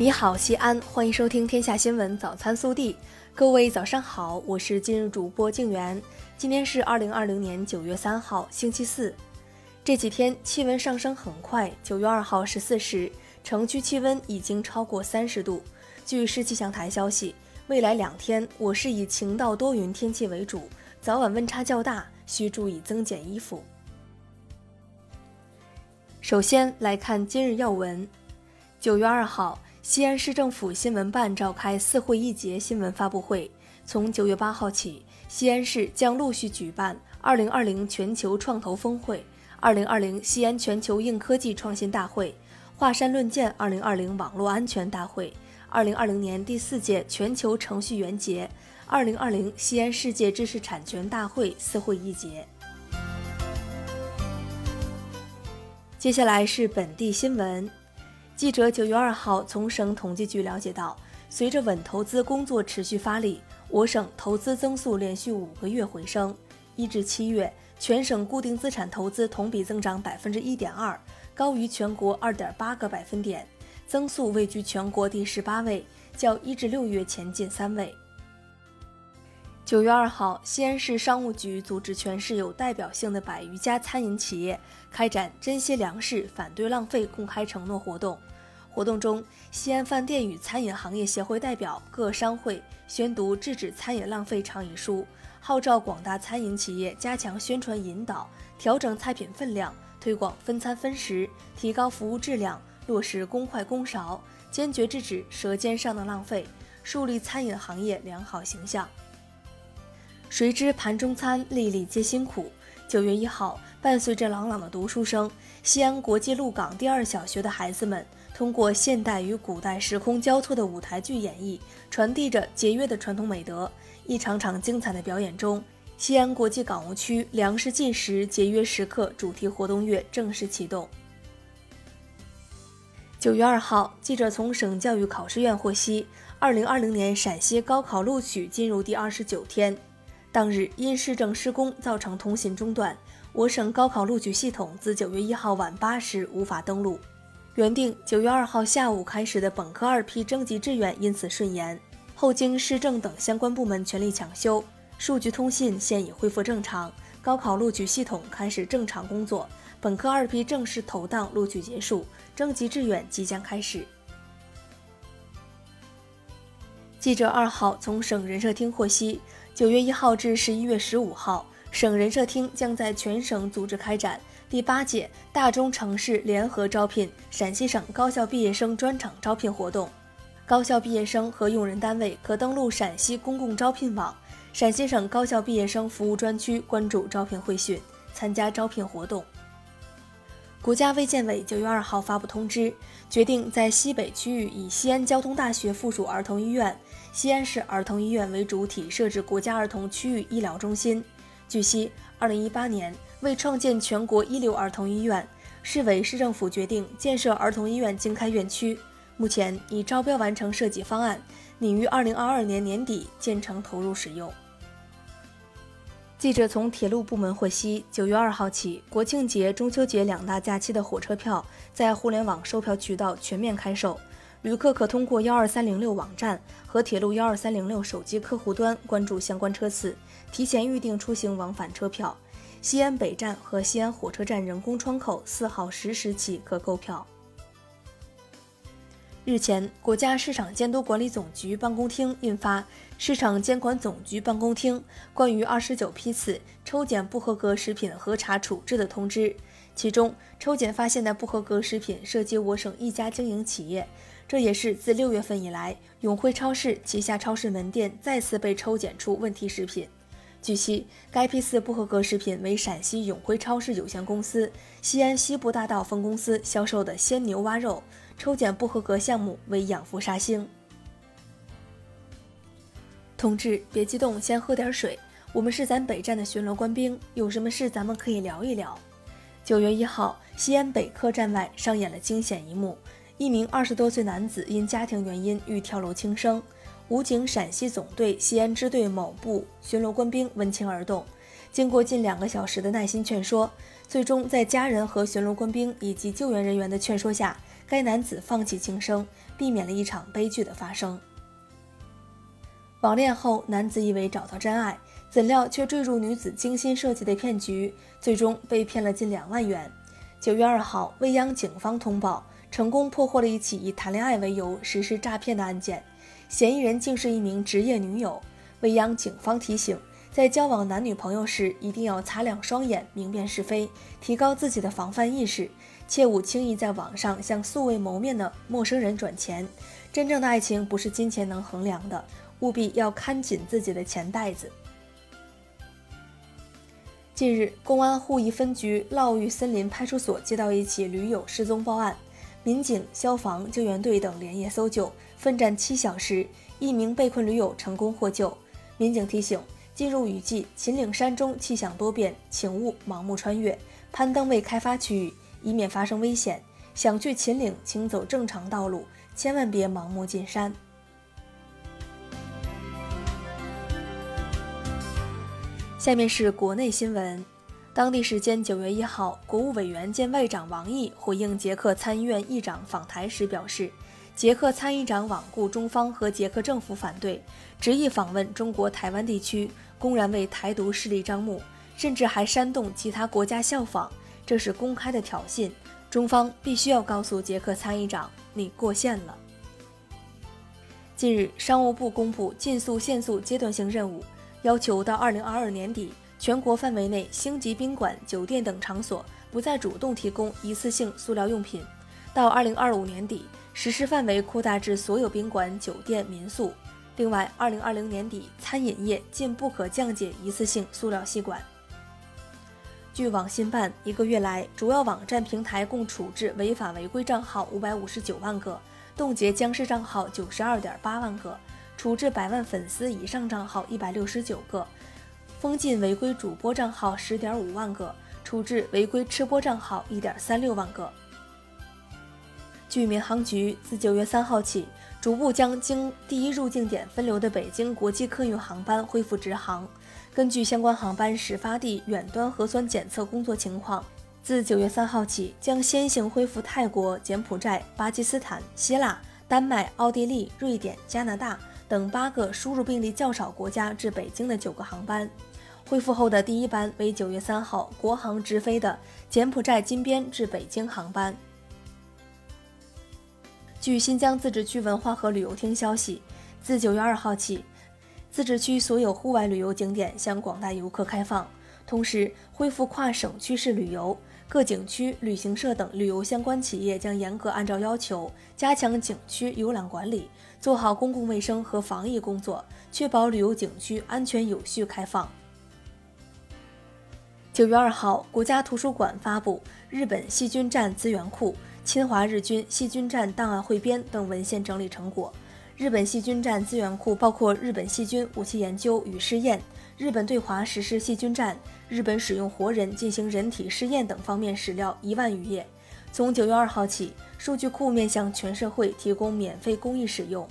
你好，西安，欢迎收听《天下新闻早餐速递》。各位早上好，我是今日主播静媛。今天是二零二零年九月三号，星期四。这几天气温上升很快，九月二号十四时，城区气温已经超过三十度。据市气象台消息，未来两天我市以晴到多云天气为主，早晚温差较大，需注意增减衣服。首先来看今日要闻，九月二号。西安市政府新闻办召开“四会一节”新闻发布会。从九月八号起，西安市将陆续举办二零二零全球创投峰会、二零二零西安全球硬科技创新大会、华山论剑二零二零网络安全大会、二零二零年第四届全球程序员节、二零二零西安世界知识产权大会“四会一节”。接下来是本地新闻。记者九月二号从省统计局了解到，随着稳投资工作持续发力，我省投资增速连续五个月回升。一至七月，全省固定资产投资同比增长百分之一点二，高于全国二点八个百分点，增速位居全国第十八位，较一至六月前进三位。九月二号，西安市商务局组织全市有代表性的百余家餐饮企业开展“珍惜粮食，反对浪费”公开承诺活动。活动中，西安饭店与餐饮行业协会代表、各商会宣读《制止餐饮浪费倡议书》，号召广大餐饮企业加强宣传引导，调整菜品分量，推广分餐分食，提高服务质量，落实公筷公勺，坚决制止舌尖上的浪费，树立餐饮行业良好形象。谁知盘中餐，粒粒皆辛苦。九月一号，伴随着朗朗的读书声，西安国际鹿港第二小学的孩子们。通过现代与古代时空交错的舞台剧演绎，传递着节约的传统美德。一场场精彩的表演中，西安国际港务区粮食进食节约时刻主题活动月正式启动。九月二号，记者从省教育考试院获悉，二零二零年陕西高考录取进入第二十九天。当日因市政施工造成通信中断，我省高考录取系统自九月一号晚八时无法登录。原定九月二号下午开始的本科二批征集志愿因此顺延，后经市政等相关部门全力抢修，数据通信现已恢复正常，高考录取系统开始正常工作，本科二批正式投档录取结束，征集志愿即将开始。记者二号从省人社厅获悉，九月一号至十一月十五号，省人社厅将在全省组织开展。第八届大中城市联合招聘陕西省高校毕业生专场招聘活动，高校毕业生和用人单位可登录陕西公共招聘网、陕西省高校毕业生服务专区关注招聘会讯，参加招聘活动。国家卫健委九月二号发布通知，决定在西北区域以西安交通大学附属儿童医院、西安市儿童医院为主体设置国家儿童区域医疗中心。据悉，二零一八年。为创建全国一流儿童医院，市委市政府决定建设儿童医院经开院区，目前已招标完成设计方案，拟于二零二二年年底建成投入使用。记者从铁路部门获悉，九月二号起，国庆节、中秋节两大假期的火车票在互联网售票渠道全面开售，旅客可通过幺二三零六网站和铁路幺二三零六手机客户端关注相关车次，提前预订出行往返车票。西安北站和西安火车站人工窗口四号十时起可购票。日前，国家市场监督管理总局办公厅印发《市场监管总局办公厅关于二十九批次抽检不合格食品核查处置的通知》，其中抽检发现的不合格食品涉及我省一家经营企业，这也是自六月份以来，永辉超市旗下超市门店再次被抽检出问题食品。据悉，该批次不合格食品为陕西永辉超市有限公司西安西部大道分公司销售的鲜牛蛙肉，抽检不合格项目为养氟沙星。同志，别激动，先喝点水。我们是咱北站的巡逻官兵，有什么事咱们可以聊一聊。九月一号，西安北客站外上演了惊险一幕：一名二十多岁男子因家庭原因欲跳楼轻生。武警陕西总队西安支队某部巡逻官兵闻情而动，经过近两个小时的耐心劝说，最终在家人和巡逻官兵以及救援人员的劝说下，该男子放弃轻生，避免了一场悲剧的发生。网恋后，男子以为找到真爱，怎料却坠入女子精心设计的骗局，最终被骗了近两万元。九月二号，未央警方通报，成功破获了一起以谈恋爱为由实施诈骗的案件，嫌疑人竟是一名职业女友。未央警方提醒，在交往男女朋友时，一定要擦亮双眼，明辨是非，提高自己的防范意识，切勿轻易在网上向素未谋面的陌生人转钱。真正的爱情不是金钱能衡量的。务必要看紧自己的钱袋子。近日，公安鄠邑分局涝峪森林派出所接到一起驴友失踪报案，民警、消防、救援队等连夜搜救，奋战七小时，一名被困驴友成功获救。民警提醒：进入雨季，秦岭山中气象多变，请勿盲目穿越、攀登未开发区域，以免发生危险。想去秦岭，请走正常道路，千万别盲目进山。下面是国内新闻。当地时间九月一号，国务委员兼外长王毅回应捷克参议院议长访台时表示，捷克参议长罔顾中方和捷克政府反对，执意访问中国台湾地区，公然为台独势力张目，甚至还煽动其他国家效仿，这是公开的挑衅。中方必须要告诉捷克参议长，你过线了。近日，商务部公布禁塑限速阶段性任务。要求到二零二二年底，全国范围内星级宾馆、酒店等场所不再主动提供一次性塑料用品；到二零二五年底，实施范围扩大至所有宾馆、酒店、民宿。另外，二零二零年底，餐饮业禁不可降解一次性塑料吸管。据网信办，一个月来，主要网站平台共处置违法违规账号五百五十九万个，冻结僵尸账号九十二点八万个。处置百万粉丝以上账号一百六十九个，封禁违规主播账号十点五万个，处置违规吃播账号一点三六万个。据民航局，自九月三号起，逐步将经第一入境点分流的北京国际客运航班恢复直航。根据相关航班始发地远端核酸检测工作情况，自九月三号起，将先行恢复泰国、柬埔寨、巴基斯坦、希腊、丹麦、奥地利、瑞典、加拿大。等八个输入病例较少国家至北京的九个航班，恢复后的第一班为九月三号国航直飞的柬埔寨金边至北京航班。据新疆自治区文化和旅游厅消息，自九月二号起，自治区所有户外旅游景点向广大游客开放，同时恢复跨省区市旅游。各景区、旅行社等旅游相关企业将严格按照要求，加强景区游览管理，做好公共卫生和防疫工作，确保旅游景区安全有序开放。九月二号，国家图书馆发布《日本细菌战资源库》《侵华日军细菌战档案汇编》等文献整理成果。日本细菌战资源库包括日本细菌武器研究与试验、日本对华实施细菌战。日本使用活人进行人体试验等方面史料一万余页。从九月二号起，数据库面向全社会提供免费公益使用。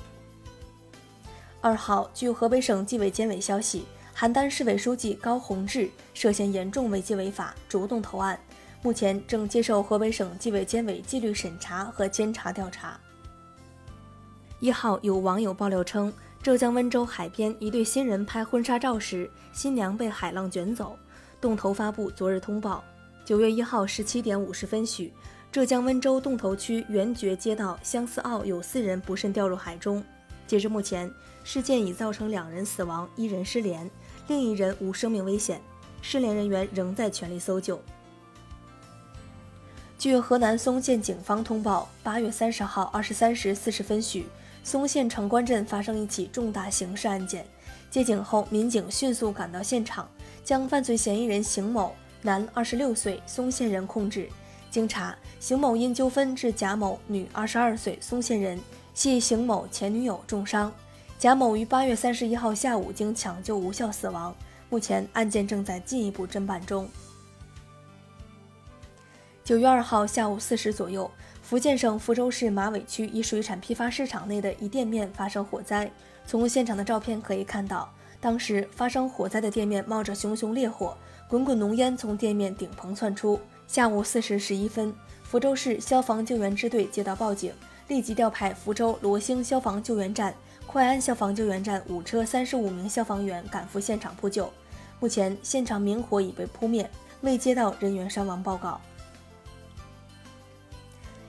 二号，据河北省纪委监委消息，邯郸市委书记高宏志涉嫌严重违纪违法，主动投案，目前正接受河北省纪委监委纪律审查和监察调查。一号，有网友爆料称，浙江温州海边一对新人拍婚纱照时，新娘被海浪卷走。洞头发布昨日通报，九月一号十七点五十分许，浙江温州洞头区元觉街道相思坳有四人不慎掉入海中。截至目前，事件已造成两人死亡，一人失联，另一人无生命危险，失联人员仍在全力搜救。据河南嵩县警方通报，八月三十号二十三时四十分许，嵩县城关镇发生一起重大刑事案件。接警后，民警迅速赶到现场。将犯罪嫌疑人邢某，男，二十六岁，松县人控制。经查，邢某因纠纷致贾某，女，二十二岁，松县人，系邢某前女友重伤。贾某于八月三十一号下午经抢救无效死亡。目前案件正在进一步侦办中。九月二号下午四时左右，福建省福州市马尾区一水产批发市场内的一店面发生火灾。从现场的照片可以看到。当时发生火灾的店面冒着熊熊烈火，滚滚浓烟从店面顶棚窜出。下午四时十一分，福州市消防救援支队接到报警，立即调派福州罗兴消防救援站、快安消防救援站五车三十五名消防员赶赴现场扑救。目前，现场明火已被扑灭，未接到人员伤亡报告。